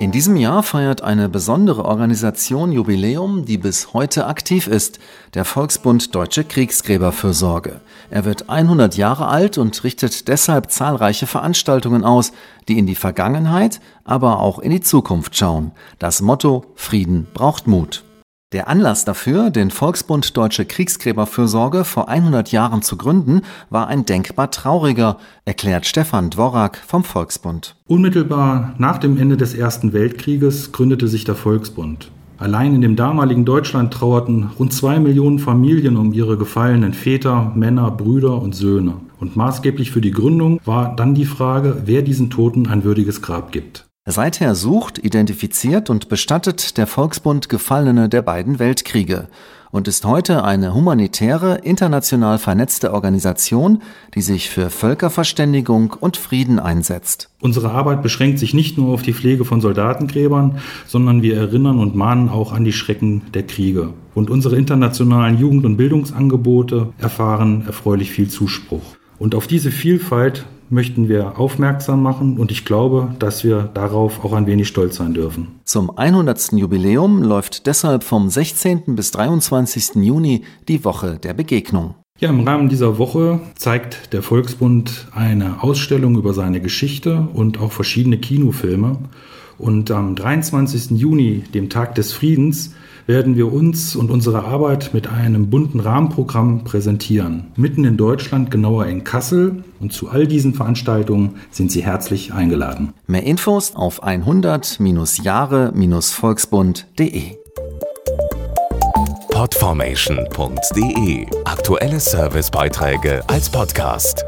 In diesem Jahr feiert eine besondere Organisation Jubiläum, die bis heute aktiv ist, der Volksbund Deutsche Kriegsgräberfürsorge. Er wird 100 Jahre alt und richtet deshalb zahlreiche Veranstaltungen aus, die in die Vergangenheit, aber auch in die Zukunft schauen. Das Motto Frieden braucht Mut. Der Anlass dafür, den Volksbund Deutsche Kriegsgräberfürsorge vor 100 Jahren zu gründen, war ein denkbar trauriger, erklärt Stefan Dvorak vom Volksbund. Unmittelbar nach dem Ende des Ersten Weltkrieges gründete sich der Volksbund. Allein in dem damaligen Deutschland trauerten rund zwei Millionen Familien um ihre gefallenen Väter, Männer, Brüder und Söhne. Und maßgeblich für die Gründung war dann die Frage, wer diesen Toten ein würdiges Grab gibt. Seither sucht, identifiziert und bestattet der Volksbund Gefallene der beiden Weltkriege und ist heute eine humanitäre, international vernetzte Organisation, die sich für Völkerverständigung und Frieden einsetzt. Unsere Arbeit beschränkt sich nicht nur auf die Pflege von Soldatengräbern, sondern wir erinnern und mahnen auch an die Schrecken der Kriege. Und unsere internationalen Jugend- und Bildungsangebote erfahren erfreulich viel Zuspruch. Und auf diese Vielfalt möchten wir aufmerksam machen und ich glaube, dass wir darauf auch ein wenig stolz sein dürfen. Zum 100. Jubiläum läuft deshalb vom 16. bis 23. Juni die Woche der Begegnung. Ja, im Rahmen dieser Woche zeigt der Volksbund eine Ausstellung über seine Geschichte und auch verschiedene Kinofilme. Und am 23. Juni, dem Tag des Friedens, werden wir uns und unsere Arbeit mit einem bunten Rahmenprogramm präsentieren. Mitten in Deutschland, genauer in Kassel. Und zu all diesen Veranstaltungen sind Sie herzlich eingeladen. Mehr Infos auf 100-Jahre-Volksbund.de Podformation.de Aktuelle Servicebeiträge als Podcast.